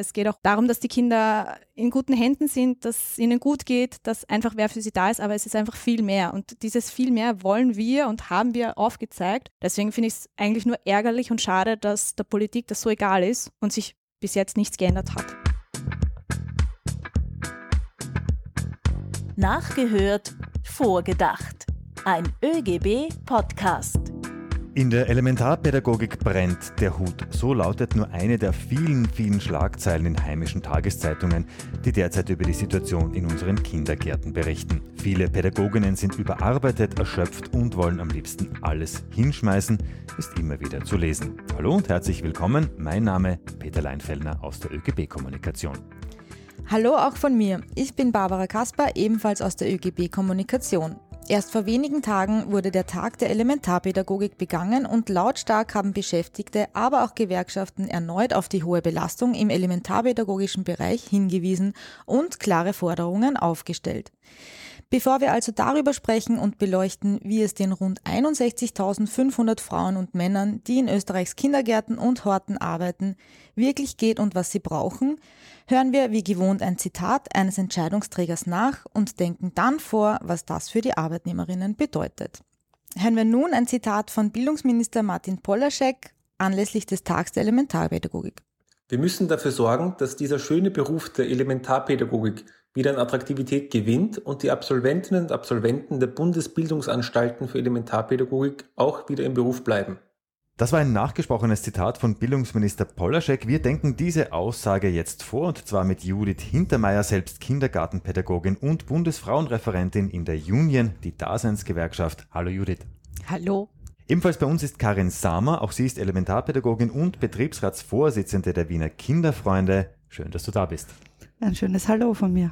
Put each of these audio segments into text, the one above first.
Es geht auch darum, dass die Kinder in guten Händen sind, dass es ihnen gut geht, dass einfach wer für sie da ist, aber es ist einfach viel mehr. Und dieses viel mehr wollen wir und haben wir aufgezeigt. Deswegen finde ich es eigentlich nur ärgerlich und schade, dass der Politik das so egal ist und sich bis jetzt nichts geändert hat. Nachgehört, vorgedacht. Ein ÖGB-Podcast. In der Elementarpädagogik brennt der Hut. So lautet nur eine der vielen, vielen Schlagzeilen in heimischen Tageszeitungen, die derzeit über die Situation in unseren Kindergärten berichten. Viele Pädagoginnen sind überarbeitet, erschöpft und wollen am liebsten alles hinschmeißen, ist immer wieder zu lesen. Hallo und herzlich willkommen. Mein Name Peter Leinfellner aus der ÖGB Kommunikation. Hallo auch von mir. Ich bin Barbara Kasper, ebenfalls aus der ÖGB Kommunikation. Erst vor wenigen Tagen wurde der Tag der Elementarpädagogik begangen und lautstark haben Beschäftigte, aber auch Gewerkschaften erneut auf die hohe Belastung im elementarpädagogischen Bereich hingewiesen und klare Forderungen aufgestellt. Bevor wir also darüber sprechen und beleuchten, wie es den rund 61.500 Frauen und Männern, die in Österreichs Kindergärten und Horten arbeiten, wirklich geht und was sie brauchen, hören wir wie gewohnt ein Zitat eines Entscheidungsträgers nach und denken dann vor, was das für die Arbeitnehmerinnen bedeutet. Hören wir nun ein Zitat von Bildungsminister Martin Polaschek anlässlich des Tags der Elementarpädagogik. Wir müssen dafür sorgen, dass dieser schöne Beruf der Elementarpädagogik wieder an Attraktivität gewinnt und die Absolventinnen und Absolventen der Bundesbildungsanstalten für Elementarpädagogik auch wieder im Beruf bleiben. Das war ein nachgesprochenes Zitat von Bildungsminister Polaschek. Wir denken diese Aussage jetzt vor und zwar mit Judith Hintermeier, selbst Kindergartenpädagogin und Bundesfrauenreferentin in der Union, die Daseinsgewerkschaft. Hallo Judith. Hallo. Ebenfalls bei uns ist Karin Samer, auch sie ist Elementarpädagogin und Betriebsratsvorsitzende der Wiener Kinderfreunde. Schön, dass du da bist. Ein schönes Hallo von mir.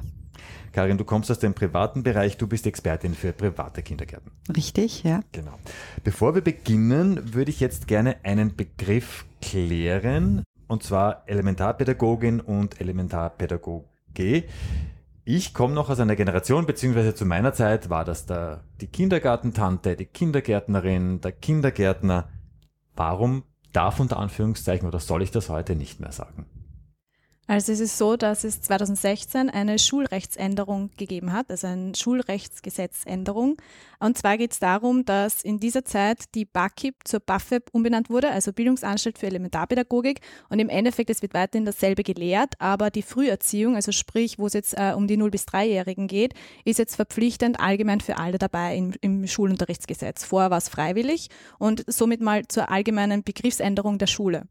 Karin, du kommst aus dem privaten Bereich, du bist Expertin für private Kindergärten. Richtig, ja. Genau. Bevor wir beginnen, würde ich jetzt gerne einen Begriff klären, und zwar Elementarpädagogin und Elementarpädagoge. Ich komme noch aus einer Generation, beziehungsweise zu meiner Zeit war das da die Kindergartentante, die Kindergärtnerin, der Kindergärtner. Warum darf unter Anführungszeichen oder soll ich das heute nicht mehr sagen? Also es ist so, dass es 2016 eine Schulrechtsänderung gegeben hat, also eine Schulrechtsgesetzänderung. Und zwar geht es darum, dass in dieser Zeit die BAKIP zur BAföB umbenannt wurde, also Bildungsanstalt für Elementarpädagogik. Und im Endeffekt, es wird weiterhin dasselbe gelehrt, aber die Früherziehung, also sprich, wo es jetzt äh, um die 0- bis 3-Jährigen geht, ist jetzt verpflichtend allgemein für alle dabei im, im Schulunterrichtsgesetz. Vorher war es freiwillig und somit mal zur allgemeinen Begriffsänderung der Schule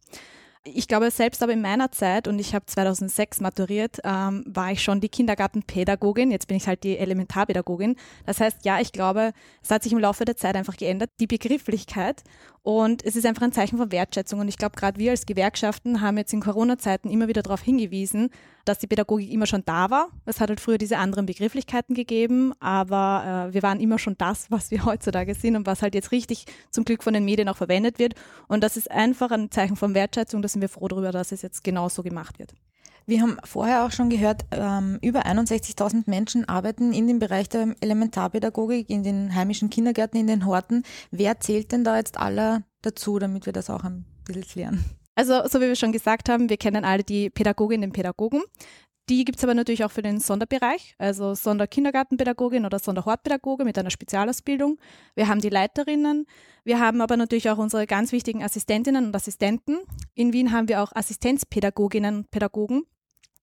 ich glaube selbst aber in meiner Zeit, und ich habe 2006 maturiert, ähm, war ich schon die Kindergartenpädagogin, jetzt bin ich halt die Elementarpädagogin. Das heißt, ja, ich glaube, es hat sich im Laufe der Zeit einfach geändert, die Begrifflichkeit. Und es ist einfach ein Zeichen von Wertschätzung. Und ich glaube, gerade wir als Gewerkschaften haben jetzt in Corona-Zeiten immer wieder darauf hingewiesen, dass die Pädagogik immer schon da war. Es hat halt früher diese anderen Begrifflichkeiten gegeben, aber äh, wir waren immer schon das, was wir heutzutage sind und was halt jetzt richtig zum Glück von den Medien auch verwendet wird. Und das ist einfach ein Zeichen von Wertschätzung. Da sind wir froh darüber, dass es jetzt genauso gemacht wird. Wir haben vorher auch schon gehört, ähm, über 61.000 Menschen arbeiten in dem Bereich der Elementarpädagogik, in den heimischen Kindergärten, in den Horten. Wer zählt denn da jetzt aller dazu, damit wir das auch ein bisschen klären? Also, so wie wir schon gesagt haben, wir kennen alle die Pädagoginnen und Pädagogen. Die gibt es aber natürlich auch für den Sonderbereich, also Sonderkindergartenpädagogin oder Sonderhortpädagoge mit einer Spezialausbildung. Wir haben die Leiterinnen. Wir haben aber natürlich auch unsere ganz wichtigen Assistentinnen und Assistenten. In Wien haben wir auch Assistenzpädagoginnen und Pädagogen.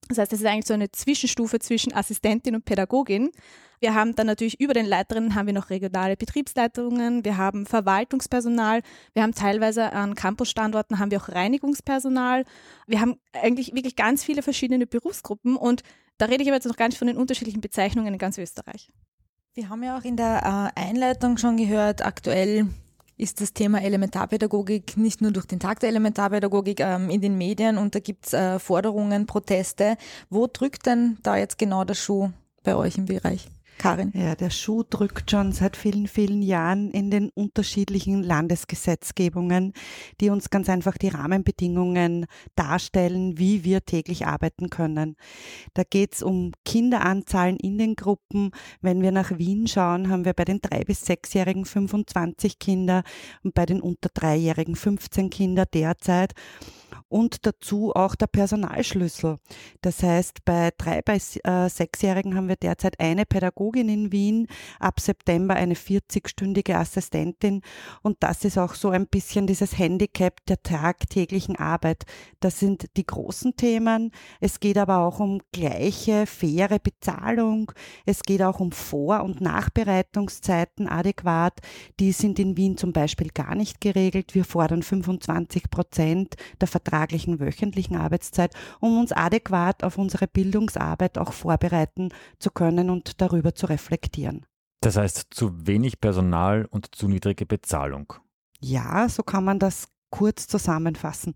Das heißt, es ist eigentlich so eine Zwischenstufe zwischen Assistentin und Pädagogin. Wir haben dann natürlich über den Leiterinnen haben wir noch regionale Betriebsleitungen, wir haben Verwaltungspersonal, wir haben teilweise an Campusstandorten haben wir auch Reinigungspersonal. Wir haben eigentlich wirklich ganz viele verschiedene Berufsgruppen und da rede ich aber jetzt noch gar nicht von den unterschiedlichen Bezeichnungen in ganz Österreich. Wir haben ja auch in der äh, Einleitung schon gehört, aktuell ist das Thema Elementarpädagogik nicht nur durch den Tag der Elementarpädagogik ähm, in den Medien und da gibt es äh, Forderungen, Proteste. Wo drückt denn da jetzt genau der Schuh bei euch im Bereich? Karin. Ja, der Schuh drückt schon seit vielen, vielen Jahren in den unterschiedlichen Landesgesetzgebungen, die uns ganz einfach die Rahmenbedingungen darstellen, wie wir täglich arbeiten können. Da geht es um Kinderanzahlen in den Gruppen. Wenn wir nach Wien schauen, haben wir bei den drei bis sechsjährigen 25 Kinder und bei den unter dreijährigen 15 Kinder derzeit und dazu auch der Personalschlüssel. Das heißt, bei drei bis äh, sechsjährigen haben wir derzeit eine Pädagogin in Wien, ab September eine 40-stündige Assistentin und das ist auch so ein bisschen dieses Handicap der tagtäglichen Arbeit. Das sind die großen Themen. Es geht aber auch um gleiche, faire Bezahlung. Es geht auch um Vor- und Nachbereitungszeiten adäquat. Die sind in Wien zum Beispiel gar nicht geregelt. Wir fordern 25 Prozent der vertraglichen wöchentlichen Arbeitszeit, um uns adäquat auf unsere Bildungsarbeit auch vorbereiten zu können und darüber zu reflektieren. Das heißt, zu wenig Personal und zu niedrige Bezahlung. Ja, so kann man das kurz zusammenfassen.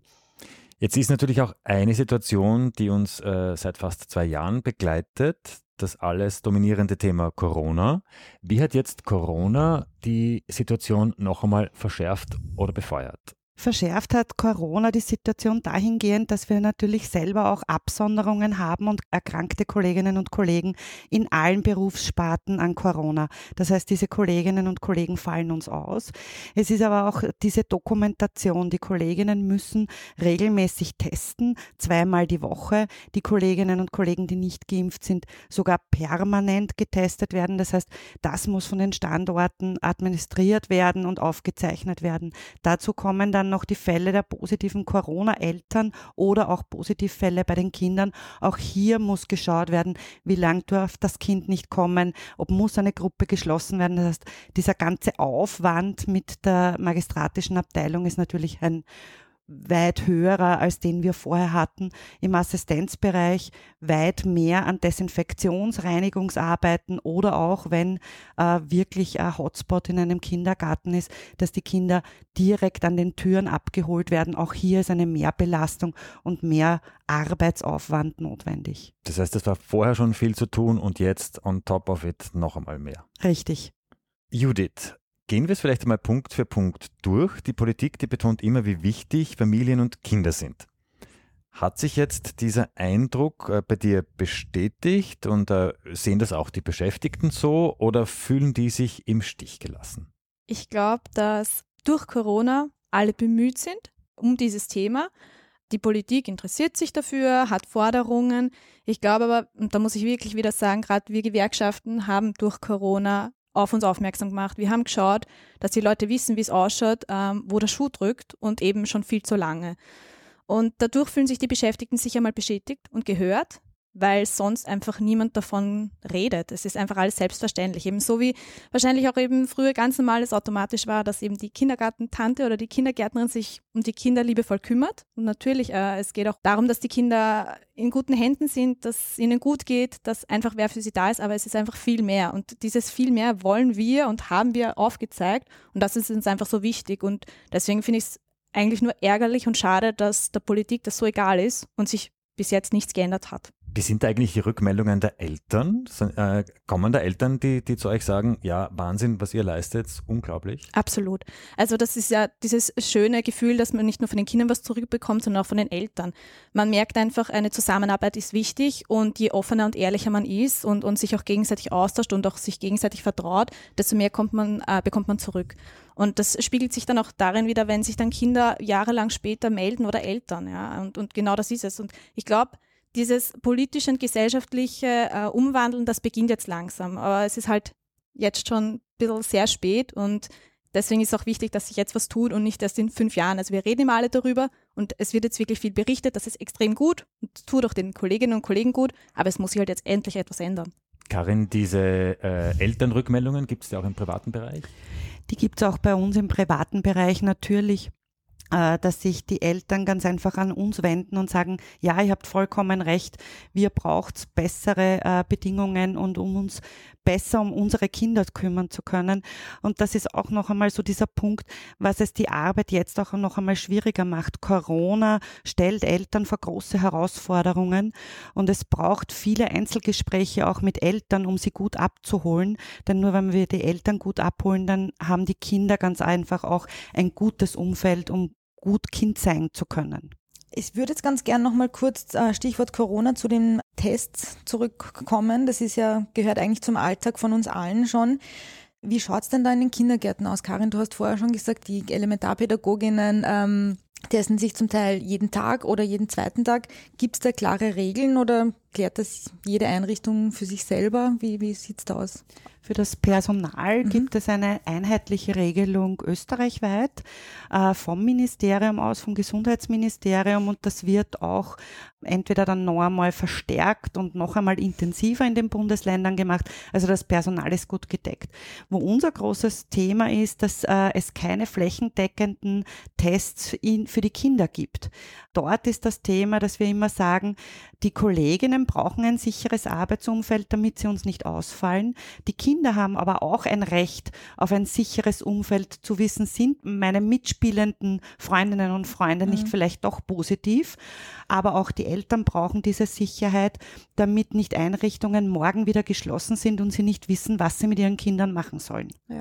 Jetzt ist natürlich auch eine Situation, die uns äh, seit fast zwei Jahren begleitet, das alles dominierende Thema Corona. Wie hat jetzt Corona die Situation noch einmal verschärft oder befeuert? Verschärft hat Corona die Situation dahingehend, dass wir natürlich selber auch Absonderungen haben und erkrankte Kolleginnen und Kollegen in allen Berufssparten an Corona. Das heißt, diese Kolleginnen und Kollegen fallen uns aus. Es ist aber auch diese Dokumentation. Die Kolleginnen müssen regelmäßig testen, zweimal die Woche. Die Kolleginnen und Kollegen, die nicht geimpft sind, sogar permanent getestet werden. Das heißt, das muss von den Standorten administriert werden und aufgezeichnet werden. Dazu kommen dann noch die Fälle der positiven Corona-Eltern oder auch Positivfälle bei den Kindern. Auch hier muss geschaut werden, wie lang darf das Kind nicht kommen, ob muss eine Gruppe geschlossen werden. Das heißt, dieser ganze Aufwand mit der magistratischen Abteilung ist natürlich ein weit höherer als den wir vorher hatten. Im Assistenzbereich weit mehr an Desinfektionsreinigungsarbeiten oder auch wenn äh, wirklich ein Hotspot in einem Kindergarten ist, dass die Kinder direkt an den Türen abgeholt werden. Auch hier ist eine Mehrbelastung und mehr Arbeitsaufwand notwendig. Das heißt, es war vorher schon viel zu tun und jetzt on top of it noch einmal mehr. Richtig. Judith, Gehen wir es vielleicht einmal Punkt für Punkt durch. Die Politik, die betont immer, wie wichtig Familien und Kinder sind. Hat sich jetzt dieser Eindruck äh, bei dir bestätigt und äh, sehen das auch die Beschäftigten so oder fühlen die sich im Stich gelassen? Ich glaube, dass durch Corona alle bemüht sind um dieses Thema. Die Politik interessiert sich dafür, hat Forderungen. Ich glaube aber, und da muss ich wirklich wieder sagen, gerade wir Gewerkschaften haben durch Corona auf uns aufmerksam gemacht. Wir haben geschaut, dass die Leute wissen, wie es ausschaut, ähm, wo der Schuh drückt und eben schon viel zu lange. Und dadurch fühlen sich die Beschäftigten sicher mal bestätigt und gehört weil sonst einfach niemand davon redet. Es ist einfach alles selbstverständlich. Eben so wie wahrscheinlich auch eben früher ganz normales automatisch war, dass eben die Kindergartentante oder die Kindergärtnerin sich um die Kinder liebevoll kümmert. Und natürlich, äh, es geht auch darum, dass die Kinder in guten Händen sind, dass es ihnen gut geht, dass einfach wer für sie da ist, aber es ist einfach viel mehr. Und dieses viel mehr wollen wir und haben wir aufgezeigt. Und das ist uns einfach so wichtig. Und deswegen finde ich es eigentlich nur ärgerlich und schade, dass der Politik das so egal ist und sich bis jetzt nichts geändert hat. Wie sind eigentlich die Rückmeldungen der Eltern? Äh, kommen da Eltern, die, die zu euch sagen, ja, Wahnsinn, was ihr leistet, unglaublich? Absolut. Also das ist ja dieses schöne Gefühl, dass man nicht nur von den Kindern was zurückbekommt, sondern auch von den Eltern. Man merkt einfach, eine Zusammenarbeit ist wichtig und je offener und ehrlicher man ist und, und sich auch gegenseitig austauscht und auch sich gegenseitig vertraut, desto mehr kommt man, äh, bekommt man zurück. Und das spiegelt sich dann auch darin wieder, wenn sich dann Kinder jahrelang später melden oder Eltern. Ja? Und, und genau das ist es. Und ich glaube, dieses politische und gesellschaftliche äh, Umwandeln, das beginnt jetzt langsam. Aber es ist halt jetzt schon ein bisschen sehr spät und deswegen ist es auch wichtig, dass sich jetzt was tut und nicht erst in fünf Jahren. Also wir reden immer alle darüber und es wird jetzt wirklich viel berichtet, das ist extrem gut und tut auch den Kolleginnen und Kollegen gut, aber es muss sich halt jetzt endlich etwas ändern. Karin, diese äh, Elternrückmeldungen gibt es ja auch im privaten Bereich? Die gibt es auch bei uns im privaten Bereich natürlich. Äh, dass sich die Eltern ganz einfach an uns wenden und sagen, ja, ihr habt vollkommen recht, wir braucht bessere äh, Bedingungen und um uns besser um unsere Kinder kümmern zu können. Und das ist auch noch einmal so dieser Punkt, was es die Arbeit jetzt auch noch einmal schwieriger macht. Corona stellt Eltern vor große Herausforderungen und es braucht viele Einzelgespräche auch mit Eltern, um sie gut abzuholen. Denn nur wenn wir die Eltern gut abholen, dann haben die Kinder ganz einfach auch ein gutes Umfeld, um gut Kind sein zu können. Ich würde jetzt ganz gern nochmal kurz äh, Stichwort Corona zu den Tests zurückkommen. Das ist ja, gehört eigentlich zum Alltag von uns allen schon. Wie schaut es denn da in den Kindergärten aus? Karin, du hast vorher schon gesagt, die Elementarpädagoginnen ähm, testen sich zum Teil jeden Tag oder jeden zweiten Tag. Gibt es da klare Regeln oder klärt das jede Einrichtung für sich selber? Wie, wie sieht es da aus? Für das Personal mhm. gibt es eine einheitliche Regelung österreichweit äh, vom Ministerium aus, vom Gesundheitsministerium und das wird auch entweder dann noch einmal verstärkt und noch einmal intensiver in den Bundesländern gemacht. Also das Personal ist gut gedeckt. Wo unser großes Thema ist, dass äh, es keine flächendeckenden Tests in, für die Kinder gibt. Dort ist das Thema, dass wir immer sagen, die Kolleginnen brauchen ein sicheres Arbeitsumfeld, damit sie uns nicht ausfallen. Die Kinder haben aber auch ein Recht auf ein sicheres Umfeld zu wissen, sind meine mitspielenden Freundinnen und Freunde mhm. nicht vielleicht doch positiv. Aber auch die Eltern brauchen diese Sicherheit, damit nicht Einrichtungen morgen wieder geschlossen sind und sie nicht wissen, was sie mit ihren Kindern machen sollen. Ja.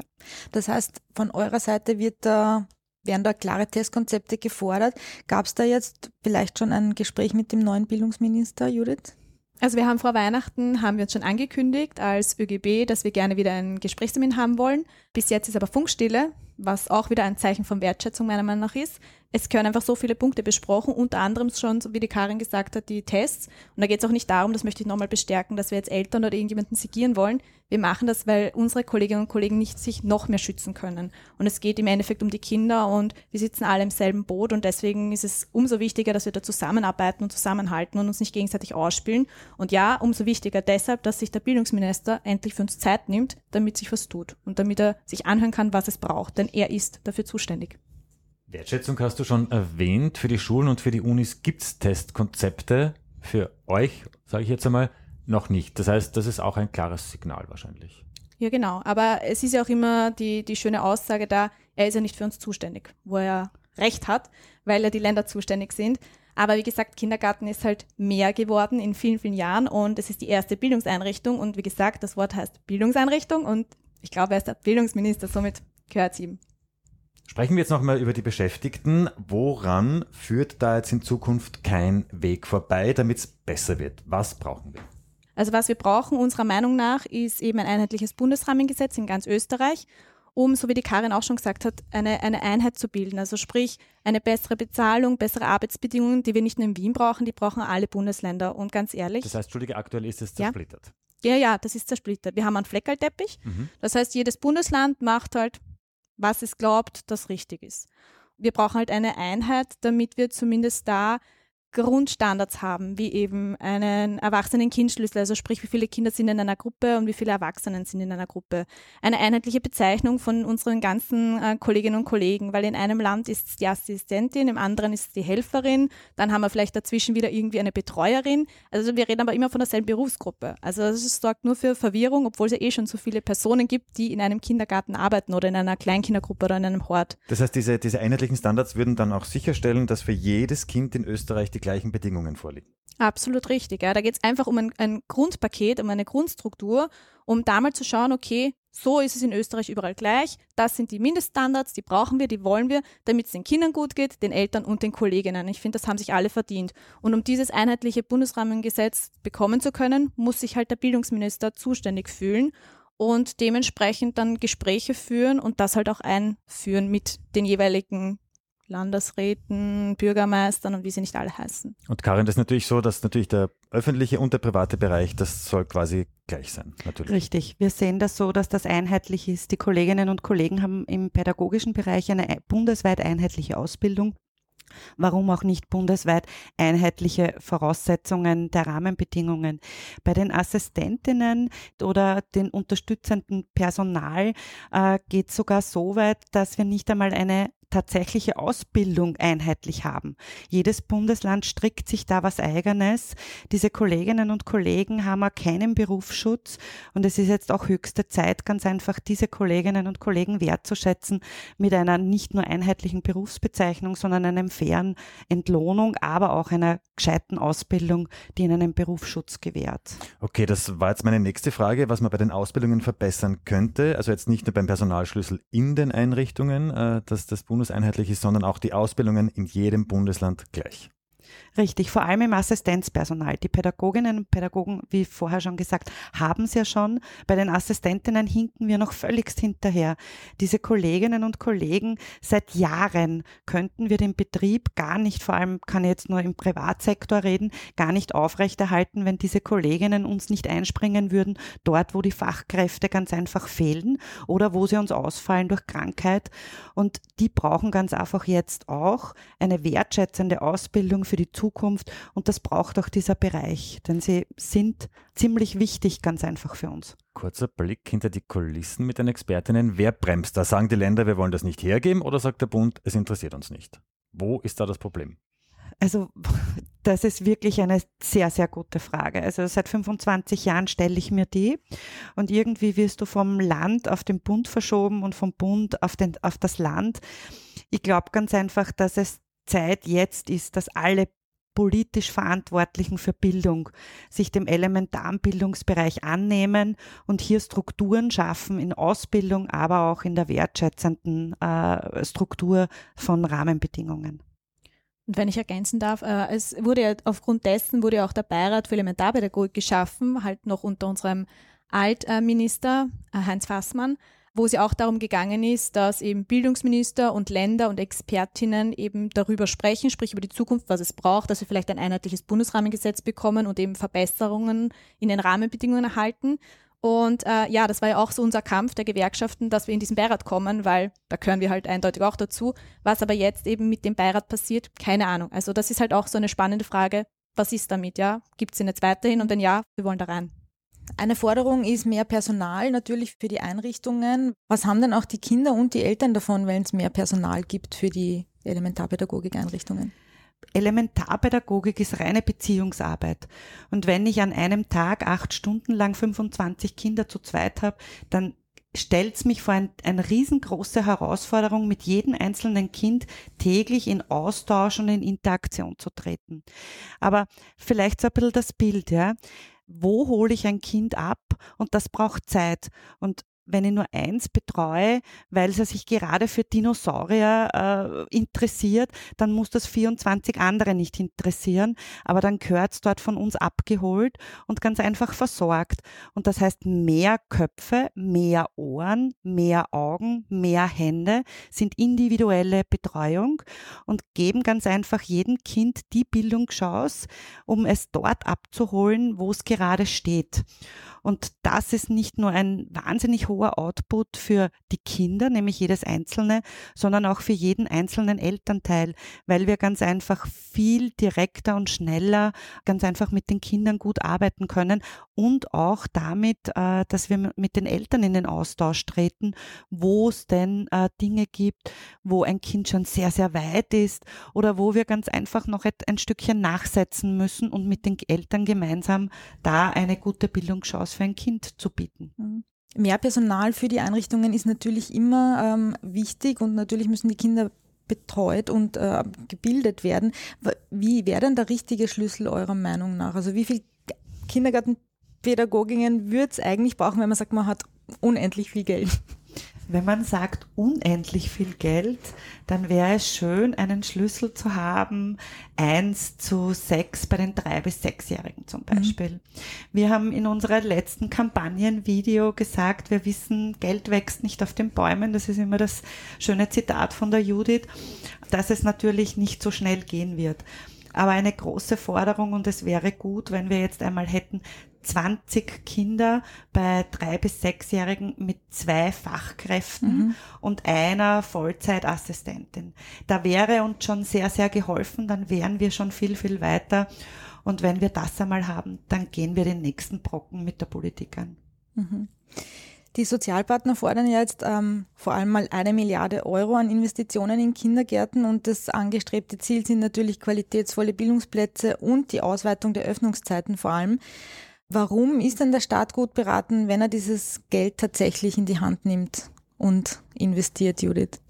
Das heißt, von eurer Seite wird da werden da klare Testkonzepte gefordert. Gab es da jetzt vielleicht schon ein Gespräch mit dem neuen Bildungsminister, Judith? Also wir haben vor Weihnachten, haben wir uns schon angekündigt als ÖGB, dass wir gerne wieder ein Gesprächstermin haben wollen. Bis jetzt ist aber Funkstille, was auch wieder ein Zeichen von Wertschätzung meiner Meinung nach ist es können einfach so viele Punkte besprochen, unter anderem schon, so wie die Karin gesagt hat, die Tests. Und da geht es auch nicht darum, das möchte ich nochmal bestärken, dass wir jetzt Eltern oder irgendjemanden segieren wollen. Wir machen das, weil unsere Kolleginnen und Kollegen nicht sich noch mehr schützen können. Und es geht im Endeffekt um die Kinder und wir sitzen alle im selben Boot und deswegen ist es umso wichtiger, dass wir da zusammenarbeiten und zusammenhalten und uns nicht gegenseitig ausspielen. Und ja, umso wichtiger deshalb, dass sich der Bildungsminister endlich für uns Zeit nimmt, damit sich was tut und damit er sich anhören kann, was es braucht, denn er ist dafür zuständig. Wertschätzung hast du schon erwähnt. Für die Schulen und für die Unis gibt es Testkonzepte. Für euch, sage ich jetzt einmal, noch nicht. Das heißt, das ist auch ein klares Signal wahrscheinlich. Ja, genau. Aber es ist ja auch immer die, die schöne Aussage da, er ist ja nicht für uns zuständig, wo er recht hat, weil ja die Länder zuständig sind. Aber wie gesagt, Kindergarten ist halt mehr geworden in vielen, vielen Jahren und es ist die erste Bildungseinrichtung. Und wie gesagt, das Wort heißt Bildungseinrichtung und ich glaube, er ist der Bildungsminister, somit gehört es ihm. Sprechen wir jetzt nochmal über die Beschäftigten. Woran führt da jetzt in Zukunft kein Weg vorbei, damit es besser wird? Was brauchen wir? Also was wir brauchen unserer Meinung nach ist eben ein einheitliches Bundesrahmengesetz in ganz Österreich, um, so wie die Karin auch schon gesagt hat, eine, eine Einheit zu bilden. Also sprich eine bessere Bezahlung, bessere Arbeitsbedingungen, die wir nicht nur in Wien brauchen, die brauchen alle Bundesländer. Und ganz ehrlich. Das heißt, Entschuldige, aktuell ist es zersplittert. Ja, ja, ja das ist zersplittert. Wir haben einen Fleckerlteppich. Mhm. Das heißt, jedes Bundesland macht halt was es glaubt, das richtig ist. Wir brauchen halt eine Einheit, damit wir zumindest da Grundstandards haben, wie eben einen Erwachsenen-Kind-Schlüssel, also sprich, wie viele Kinder sind in einer Gruppe und wie viele Erwachsenen sind in einer Gruppe. Eine einheitliche Bezeichnung von unseren ganzen äh, Kolleginnen und Kollegen, weil in einem Land ist es die Assistentin, im anderen ist es die Helferin, dann haben wir vielleicht dazwischen wieder irgendwie eine Betreuerin. Also wir reden aber immer von derselben Berufsgruppe. Also das sorgt nur für Verwirrung, obwohl es ja eh schon so viele Personen gibt, die in einem Kindergarten arbeiten oder in einer Kleinkindergruppe oder in einem Hort. Das heißt, diese, diese einheitlichen Standards würden dann auch sicherstellen, dass für jedes Kind in Österreich die gleichen Bedingungen vorliegen. Absolut richtig. Ja. Da geht es einfach um ein, ein, Grundpaket, um eine Grundstruktur, um da mal zu schauen, okay, so ist es in Österreich überall gleich. Das sind die Mindeststandards, die brauchen wir, die wollen wir, damit es den Kindern gut geht, den Eltern und den Kolleginnen. Ich finde, das haben sich alle verdient. Und um dieses einheitliche Bundesrahmengesetz bekommen zu können, muss sich halt der Bildungsminister zuständig fühlen und dementsprechend dann Gespräche führen und das halt auch einführen mit den jeweiligen Landesräten, Bürgermeistern und wie sie nicht alle heißen. Und Karin, das ist natürlich so, dass natürlich der öffentliche und der private Bereich, das soll quasi gleich sein, natürlich. Richtig. Wir sehen das so, dass das einheitlich ist. Die Kolleginnen und Kollegen haben im pädagogischen Bereich eine bundesweit einheitliche Ausbildung. Warum auch nicht bundesweit einheitliche Voraussetzungen der Rahmenbedingungen? Bei den Assistentinnen oder den unterstützenden Personal äh, geht es sogar so weit, dass wir nicht einmal eine tatsächliche Ausbildung einheitlich haben. Jedes Bundesland strickt sich da was eigenes. Diese Kolleginnen und Kollegen haben auch keinen Berufsschutz und es ist jetzt auch höchste Zeit, ganz einfach diese Kolleginnen und Kollegen wertzuschätzen mit einer nicht nur einheitlichen Berufsbezeichnung, sondern einem fairen Entlohnung, aber auch einer gescheiten Ausbildung, die ihnen einen Berufsschutz gewährt. Okay, das war jetzt meine nächste Frage, was man bei den Ausbildungen verbessern könnte. Also jetzt nicht nur beim Personalschlüssel in den Einrichtungen, äh, dass das bundeseinheitlich ist, sondern auch die Ausbildungen in jedem Bundesland gleich. Richtig, vor allem im Assistenzpersonal. Die Pädagoginnen und Pädagogen, wie vorher schon gesagt, haben es ja schon. Bei den Assistentinnen hinken wir noch völligst hinterher. Diese Kolleginnen und Kollegen, seit Jahren könnten wir den Betrieb gar nicht, vor allem kann ich jetzt nur im Privatsektor reden, gar nicht aufrechterhalten, wenn diese Kolleginnen uns nicht einspringen würden, dort, wo die Fachkräfte ganz einfach fehlen oder wo sie uns ausfallen durch Krankheit. Und die brauchen ganz einfach jetzt auch eine wertschätzende Ausbildung für die Zukunft und das braucht auch dieser Bereich, denn sie sind ziemlich wichtig, ganz einfach für uns. Kurzer Blick hinter die Kulissen mit den Expertinnen. Wer bremst da? Sagen die Länder, wir wollen das nicht hergeben oder sagt der Bund, es interessiert uns nicht? Wo ist da das Problem? Also das ist wirklich eine sehr, sehr gute Frage. Also seit 25 Jahren stelle ich mir die und irgendwie wirst du vom Land auf den Bund verschoben und vom Bund auf, den, auf das Land. Ich glaube ganz einfach, dass es Zeit jetzt ist, dass alle politisch Verantwortlichen für Bildung sich dem elementaren Bildungsbereich annehmen und hier Strukturen schaffen in Ausbildung, aber auch in der wertschätzenden äh, Struktur von Rahmenbedingungen. Und wenn ich ergänzen darf, äh, es wurde ja aufgrund dessen wurde ja auch der Beirat für Elementarpädagogik geschaffen, halt noch unter unserem Altminister äh, Heinz Fassmann wo es ja auch darum gegangen ist, dass eben Bildungsminister und Länder und Expertinnen eben darüber sprechen, sprich über die Zukunft, was es braucht, dass wir vielleicht ein einheitliches Bundesrahmengesetz bekommen und eben Verbesserungen in den Rahmenbedingungen erhalten. Und äh, ja, das war ja auch so unser Kampf der Gewerkschaften, dass wir in diesen Beirat kommen, weil da gehören wir halt eindeutig auch dazu. Was aber jetzt eben mit dem Beirat passiert, keine Ahnung. Also das ist halt auch so eine spannende Frage. Was ist damit, ja? Gibt es ihn jetzt weiterhin? Und wenn ja, wir wollen da rein. Eine Forderung ist mehr Personal natürlich für die Einrichtungen. Was haben denn auch die Kinder und die Eltern davon, wenn es mehr Personal gibt für die Elementarpädagogik-Einrichtungen? Elementarpädagogik ist reine Beziehungsarbeit. Und wenn ich an einem Tag acht Stunden lang 25 Kinder zu zweit habe, dann stellt es mich vor ein, eine riesengroße Herausforderung, mit jedem einzelnen Kind täglich in Austausch und in Interaktion zu treten. Aber vielleicht so ein bisschen das Bild, ja wo hole ich ein Kind ab und das braucht Zeit. Und wenn ich nur eins betreue, weil es sich gerade für Dinosaurier äh, interessiert, dann muss das 24 andere nicht interessieren, aber dann gehört es dort von uns abgeholt und ganz einfach versorgt. Und das heißt, mehr Köpfe, mehr Ohren, mehr Augen, mehr Hände sind individuelle Betreuung und geben ganz einfach jedem Kind die Bildungschance, um es dort abzuholen, wo es gerade steht. Und das ist nicht nur ein wahnsinnig hoher Output für die Kinder, nämlich jedes einzelne, sondern auch für jeden einzelnen Elternteil, weil wir ganz einfach viel direkter und schneller ganz einfach mit den Kindern gut arbeiten können und auch damit, äh, dass wir mit den Eltern in den Austausch treten, wo es denn äh, Dinge gibt, wo ein Kind schon sehr, sehr weit ist oder wo wir ganz einfach noch ein Stückchen nachsetzen müssen und mit den Eltern gemeinsam da eine gute Bildungschance für ein Kind zu bieten. Mehr Personal für die Einrichtungen ist natürlich immer ähm, wichtig und natürlich müssen die Kinder betreut und äh, gebildet werden. Wie wäre denn der richtige Schlüssel eurer Meinung nach? Also wie viel Kindergartenpädagoginnen würde es eigentlich brauchen, wenn man sagt, man hat unendlich viel Geld? Wenn man sagt unendlich viel Geld, dann wäre es schön, einen Schlüssel zu haben, eins zu sechs bei den drei bis sechsjährigen zum mhm. Beispiel. Mhm. Wir haben in unserer letzten Kampagnenvideo gesagt, wir wissen, Geld wächst nicht auf den Bäumen. Das ist immer das schöne Zitat von der Judith, dass es natürlich nicht so schnell gehen wird aber eine große Forderung und es wäre gut, wenn wir jetzt einmal hätten 20 Kinder bei drei bis sechsjährigen mit zwei Fachkräften mhm. und einer Vollzeitassistentin. Da wäre uns schon sehr, sehr geholfen, dann wären wir schon viel, viel weiter. Und wenn wir das einmal haben, dann gehen wir den nächsten Brocken mit der Politik an. Mhm. Die Sozialpartner fordern ja jetzt ähm, vor allem mal eine Milliarde Euro an Investitionen in Kindergärten und das angestrebte Ziel sind natürlich qualitätsvolle Bildungsplätze und die Ausweitung der Öffnungszeiten vor allem. Warum ist denn der Staat gut beraten, wenn er dieses Geld tatsächlich in die Hand nimmt und investiert, Judith?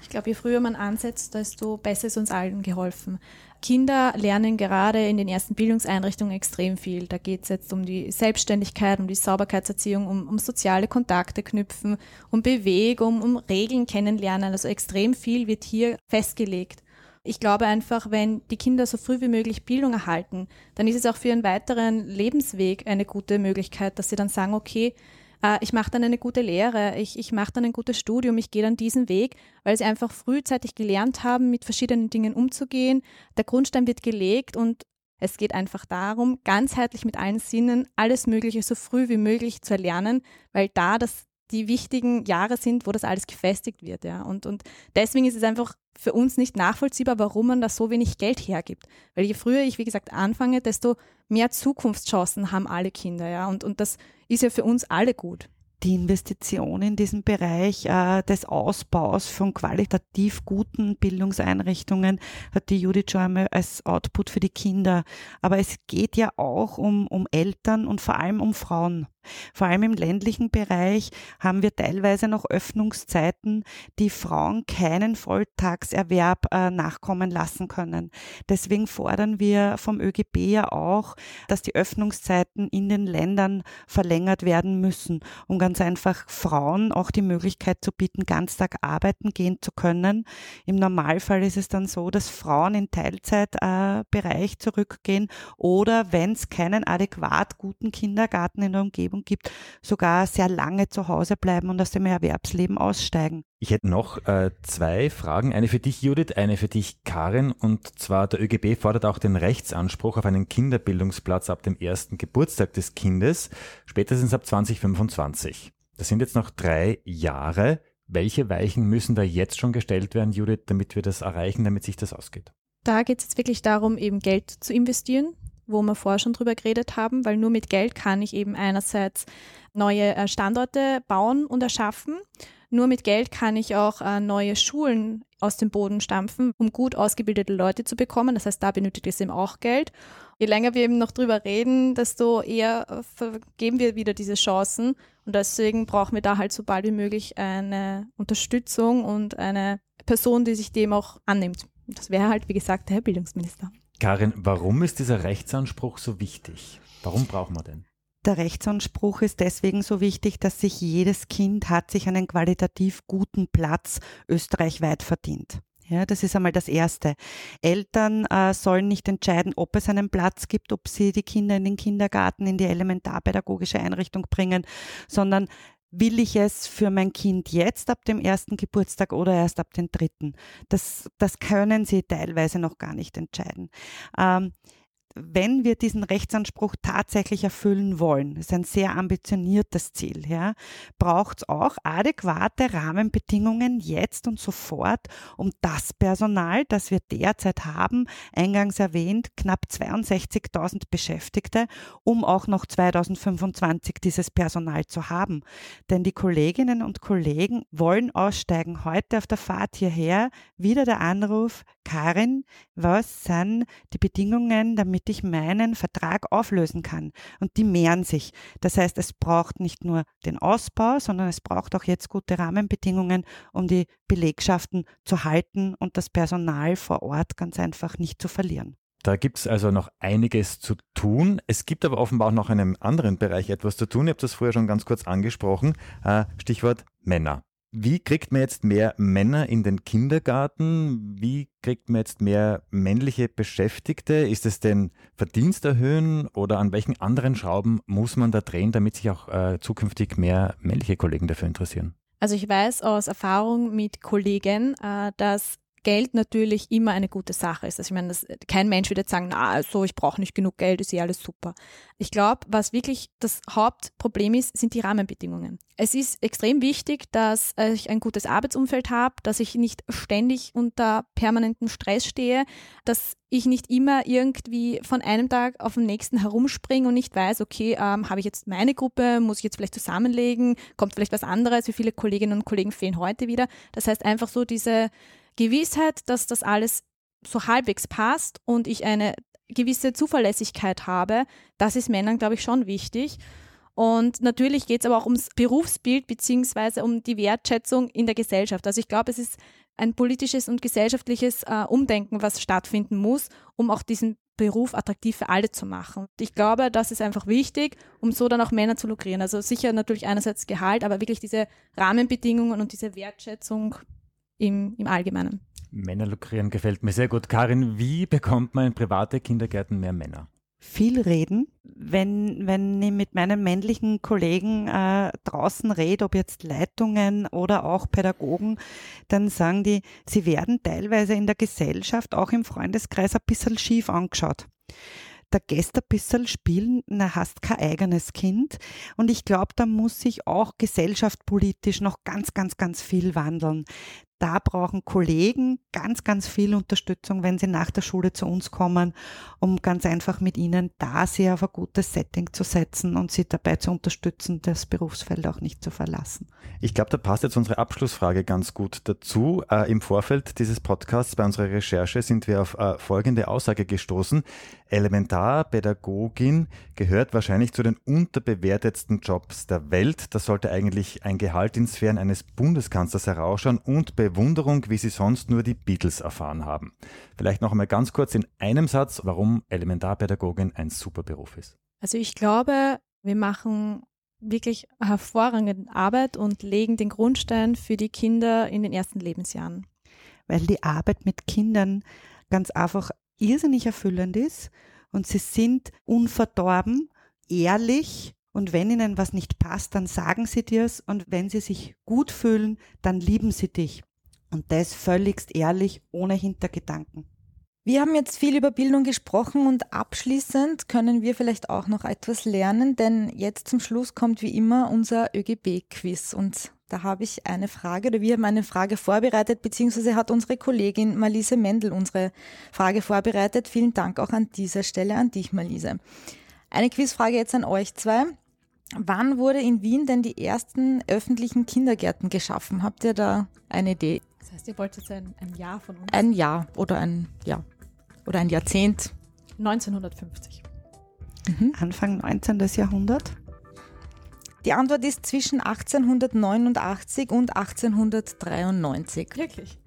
Ich glaube, je früher man ansetzt, desto besser ist uns allen geholfen. Kinder lernen gerade in den ersten Bildungseinrichtungen extrem viel. Da geht es jetzt um die Selbstständigkeit, um die Sauberkeitserziehung, um, um soziale Kontakte knüpfen, um Bewegung, um Regeln kennenlernen. Also extrem viel wird hier festgelegt. Ich glaube einfach, wenn die Kinder so früh wie möglich Bildung erhalten, dann ist es auch für ihren weiteren Lebensweg eine gute Möglichkeit, dass sie dann sagen, okay, äh, ich mache dann eine gute Lehre, ich, ich mache dann ein gutes Studium, ich gehe dann diesen Weg, weil sie einfach frühzeitig gelernt haben, mit verschiedenen Dingen umzugehen. Der Grundstein wird gelegt und es geht einfach darum, ganzheitlich mit allen Sinnen alles Mögliche so früh wie möglich zu erlernen, weil da das die wichtigen Jahre sind, wo das alles gefestigt wird. Ja. Und, und deswegen ist es einfach für uns nicht nachvollziehbar, warum man da so wenig Geld hergibt. Weil je früher ich, wie gesagt, anfange, desto mehr Zukunftschancen haben alle Kinder. Ja. Und, und das ist ja für uns alle gut die Investition in diesen Bereich äh, des Ausbaus von qualitativ guten Bildungseinrichtungen hat die Judith einmal als Output für die Kinder. Aber es geht ja auch um, um Eltern und vor allem um Frauen. Vor allem im ländlichen Bereich haben wir teilweise noch Öffnungszeiten, die Frauen keinen Volltagserwerb äh, nachkommen lassen können. Deswegen fordern wir vom ÖGB ja auch, dass die Öffnungszeiten in den Ländern verlängert werden müssen, um ganz einfach Frauen auch die Möglichkeit zu bieten, ganztag arbeiten gehen zu können. Im Normalfall ist es dann so, dass Frauen in Teilzeitbereich äh, zurückgehen oder wenn es keinen adäquat guten Kindergarten in der Umgebung Umgebung gibt, sogar sehr lange zu Hause bleiben und aus dem Erwerbsleben aussteigen. Ich hätte noch äh, zwei Fragen. Eine für dich, Judith, eine für dich, Karin. Und zwar, der ÖGB fordert auch den Rechtsanspruch auf einen Kinderbildungsplatz ab dem ersten Geburtstag des Kindes, spätestens ab 2025. Das sind jetzt noch drei Jahre. Welche Weichen müssen da jetzt schon gestellt werden, Judith, damit wir das erreichen, damit sich das ausgeht? Da geht es jetzt wirklich darum, eben Geld zu investieren wo wir vorher schon drüber geredet haben, weil nur mit Geld kann ich eben einerseits neue äh, Standorte bauen und erschaffen. Nur mit Geld kann ich auch äh, neue Schulen aus dem Boden stampfen, um gut ausgebildete Leute zu bekommen. Das heißt, da benötigt es eben auch Geld. Je länger wir eben noch drüber reden, desto eher äh, vergeben wir wieder diese Chancen. Und deswegen brauchen wir da halt so bald wie möglich eine Unterstützung und eine Person, die sich dem auch annimmt. Das wäre halt, wie gesagt, der Herr Bildungsminister. Karin, warum ist dieser Rechtsanspruch so wichtig? Warum brauchen wir den? Der Rechtsanspruch ist deswegen so wichtig, dass sich jedes Kind hat sich einen qualitativ guten Platz österreichweit verdient. Ja, das ist einmal das Erste. Eltern äh, sollen nicht entscheiden, ob es einen Platz gibt, ob sie die Kinder in den Kindergarten, in die elementarpädagogische Einrichtung bringen, sondern will ich es für mein Kind jetzt ab dem ersten Geburtstag oder erst ab dem dritten? Das, das können sie teilweise noch gar nicht entscheiden. Ähm, wenn wir diesen Rechtsanspruch tatsächlich erfüllen wollen, ist ein sehr ambitioniertes Ziel, ja, braucht es auch adäquate Rahmenbedingungen jetzt und sofort, um das Personal, das wir derzeit haben, eingangs erwähnt, knapp 62.000 Beschäftigte, um auch noch 2025 dieses Personal zu haben. Denn die Kolleginnen und Kollegen wollen aussteigen. Heute auf der Fahrt hierher wieder der Anruf, Karin, was sind die Bedingungen, damit ich meinen Vertrag auflösen kann. Und die mehren sich. Das heißt, es braucht nicht nur den Ausbau, sondern es braucht auch jetzt gute Rahmenbedingungen, um die Belegschaften zu halten und das Personal vor Ort ganz einfach nicht zu verlieren. Da gibt es also noch einiges zu tun. Es gibt aber offenbar auch noch in einem anderen Bereich etwas zu tun. Ihr habt das vorher schon ganz kurz angesprochen. Äh, Stichwort Männer. Wie kriegt man jetzt mehr Männer in den Kindergarten? Wie kriegt man jetzt mehr männliche Beschäftigte? Ist es den Verdienst erhöhen oder an welchen anderen Schrauben muss man da drehen, damit sich auch äh, zukünftig mehr männliche Kollegen dafür interessieren? Also ich weiß aus Erfahrung mit Kollegen, äh, dass Geld natürlich immer eine gute Sache ist. Also ich meine, das, kein Mensch wird jetzt sagen, na, also ich brauche nicht genug Geld, ist eh alles super. Ich glaube, was wirklich das Hauptproblem ist, sind die Rahmenbedingungen. Es ist extrem wichtig, dass ich ein gutes Arbeitsumfeld habe, dass ich nicht ständig unter permanentem Stress stehe, dass ich nicht immer irgendwie von einem Tag auf den nächsten herumspringe und nicht weiß, okay, ähm, habe ich jetzt meine Gruppe, muss ich jetzt vielleicht zusammenlegen, kommt vielleicht was anderes, wie viele Kolleginnen und Kollegen fehlen heute wieder. Das heißt einfach so diese Gewissheit, dass das alles so halbwegs passt und ich eine gewisse Zuverlässigkeit habe, das ist Männern, glaube ich, schon wichtig. Und natürlich geht es aber auch ums Berufsbild beziehungsweise um die Wertschätzung in der Gesellschaft. Also ich glaube, es ist ein politisches und gesellschaftliches äh, Umdenken, was stattfinden muss, um auch diesen Beruf attraktiv für alle zu machen. Ich glaube, das ist einfach wichtig, um so dann auch Männer zu lukrieren. Also sicher natürlich einerseits Gehalt, aber wirklich diese Rahmenbedingungen und diese Wertschätzung im, im Allgemeinen. Männer lukrieren gefällt mir sehr gut. Karin, wie bekommt man in private Kindergärten mehr Männer? viel reden. Wenn, wenn ich mit meinen männlichen Kollegen äh, draußen rede, ob jetzt Leitungen oder auch Pädagogen, dann sagen die, sie werden teilweise in der Gesellschaft, auch im Freundeskreis, ein bisschen schief angeschaut der Gäst ein bisschen spielen, na, hast kein eigenes Kind. Und ich glaube, da muss sich auch gesellschaftspolitisch noch ganz, ganz, ganz viel wandeln da brauchen Kollegen ganz, ganz viel Unterstützung, wenn sie nach der Schule zu uns kommen, um ganz einfach mit ihnen da sie auf ein gutes Setting zu setzen und sie dabei zu unterstützen, das Berufsfeld auch nicht zu verlassen. Ich glaube, da passt jetzt unsere Abschlussfrage ganz gut dazu. Äh, Im Vorfeld dieses Podcasts bei unserer Recherche sind wir auf äh, folgende Aussage gestoßen. Elementarpädagogin gehört wahrscheinlich zu den unterbewertetsten Jobs der Welt. Das sollte eigentlich ein Gehalt in Sphären eines Bundeskanzlers herausschauen und Bewunderung, wie sie sonst nur die Beatles erfahren haben. Vielleicht noch einmal ganz kurz in einem Satz, warum Elementarpädagogin ein super Beruf ist. Also ich glaube, wir machen wirklich hervorragende Arbeit und legen den Grundstein für die Kinder in den ersten Lebensjahren. Weil die Arbeit mit Kindern ganz einfach irrsinnig erfüllend ist und sie sind unverdorben, ehrlich und wenn ihnen was nicht passt, dann sagen sie dir's und wenn sie sich gut fühlen, dann lieben sie dich. Und das völligst ehrlich, ohne Hintergedanken. Wir haben jetzt viel über Bildung gesprochen und abschließend können wir vielleicht auch noch etwas lernen, denn jetzt zum Schluss kommt wie immer unser ÖGB-Quiz und da habe ich eine Frage oder wir haben eine Frage vorbereitet, beziehungsweise hat unsere Kollegin Malise Mendel unsere Frage vorbereitet. Vielen Dank auch an dieser Stelle an dich, Malise. Eine Quizfrage jetzt an euch zwei. Wann wurde in Wien denn die ersten öffentlichen Kindergärten geschaffen? Habt ihr da eine Idee? Das heißt, ihr wollt jetzt ein, ein Jahr von uns? Ein Jahr oder ein, ja, oder ein Jahrzehnt. 1950. Mhm. Anfang 19. Jahrhundert? Die Antwort ist zwischen 1889 und 1893. Wirklich?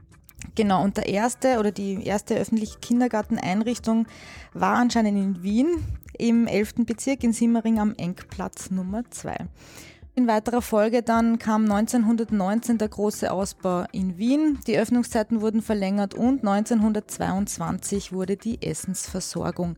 Genau, und der erste oder die erste öffentliche Kindergarteneinrichtung war anscheinend in Wien im 11. Bezirk in Simmering am Engplatz Nummer 2. In weiterer Folge dann kam 1919 der große Ausbau in Wien, die Öffnungszeiten wurden verlängert und 1922 wurde die Essensversorgung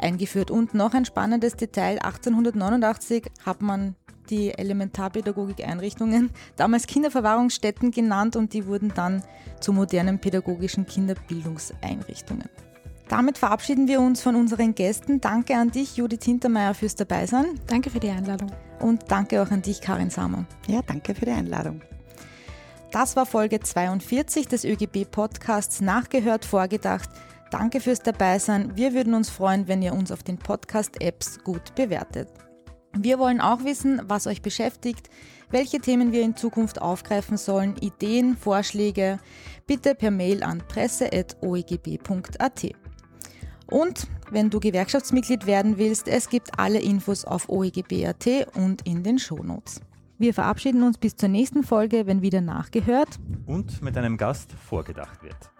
eingeführt. Und noch ein spannendes Detail, 1889 hat man die Elementarpädagogik-Einrichtungen damals Kinderverwahrungsstätten genannt und die wurden dann zu modernen pädagogischen Kinderbildungseinrichtungen. Damit verabschieden wir uns von unseren Gästen. Danke an dich, Judith Hintermeier, fürs Dabeisein. Danke für die Einladung. Und danke auch an dich, Karin Sammer. Ja, danke für die Einladung. Das war Folge 42 des ÖGB-Podcasts Nachgehört, vorgedacht. Danke fürs Dabeisein. Wir würden uns freuen, wenn ihr uns auf den Podcast-Apps gut bewertet. Wir wollen auch wissen, was euch beschäftigt, welche Themen wir in Zukunft aufgreifen sollen, Ideen, Vorschläge, bitte per Mail an presse.oegb.at. Und wenn du Gewerkschaftsmitglied werden willst, es gibt alle Infos auf oegb.at und in den Shownotes. Wir verabschieden uns bis zur nächsten Folge, wenn wieder nachgehört und mit einem Gast vorgedacht wird.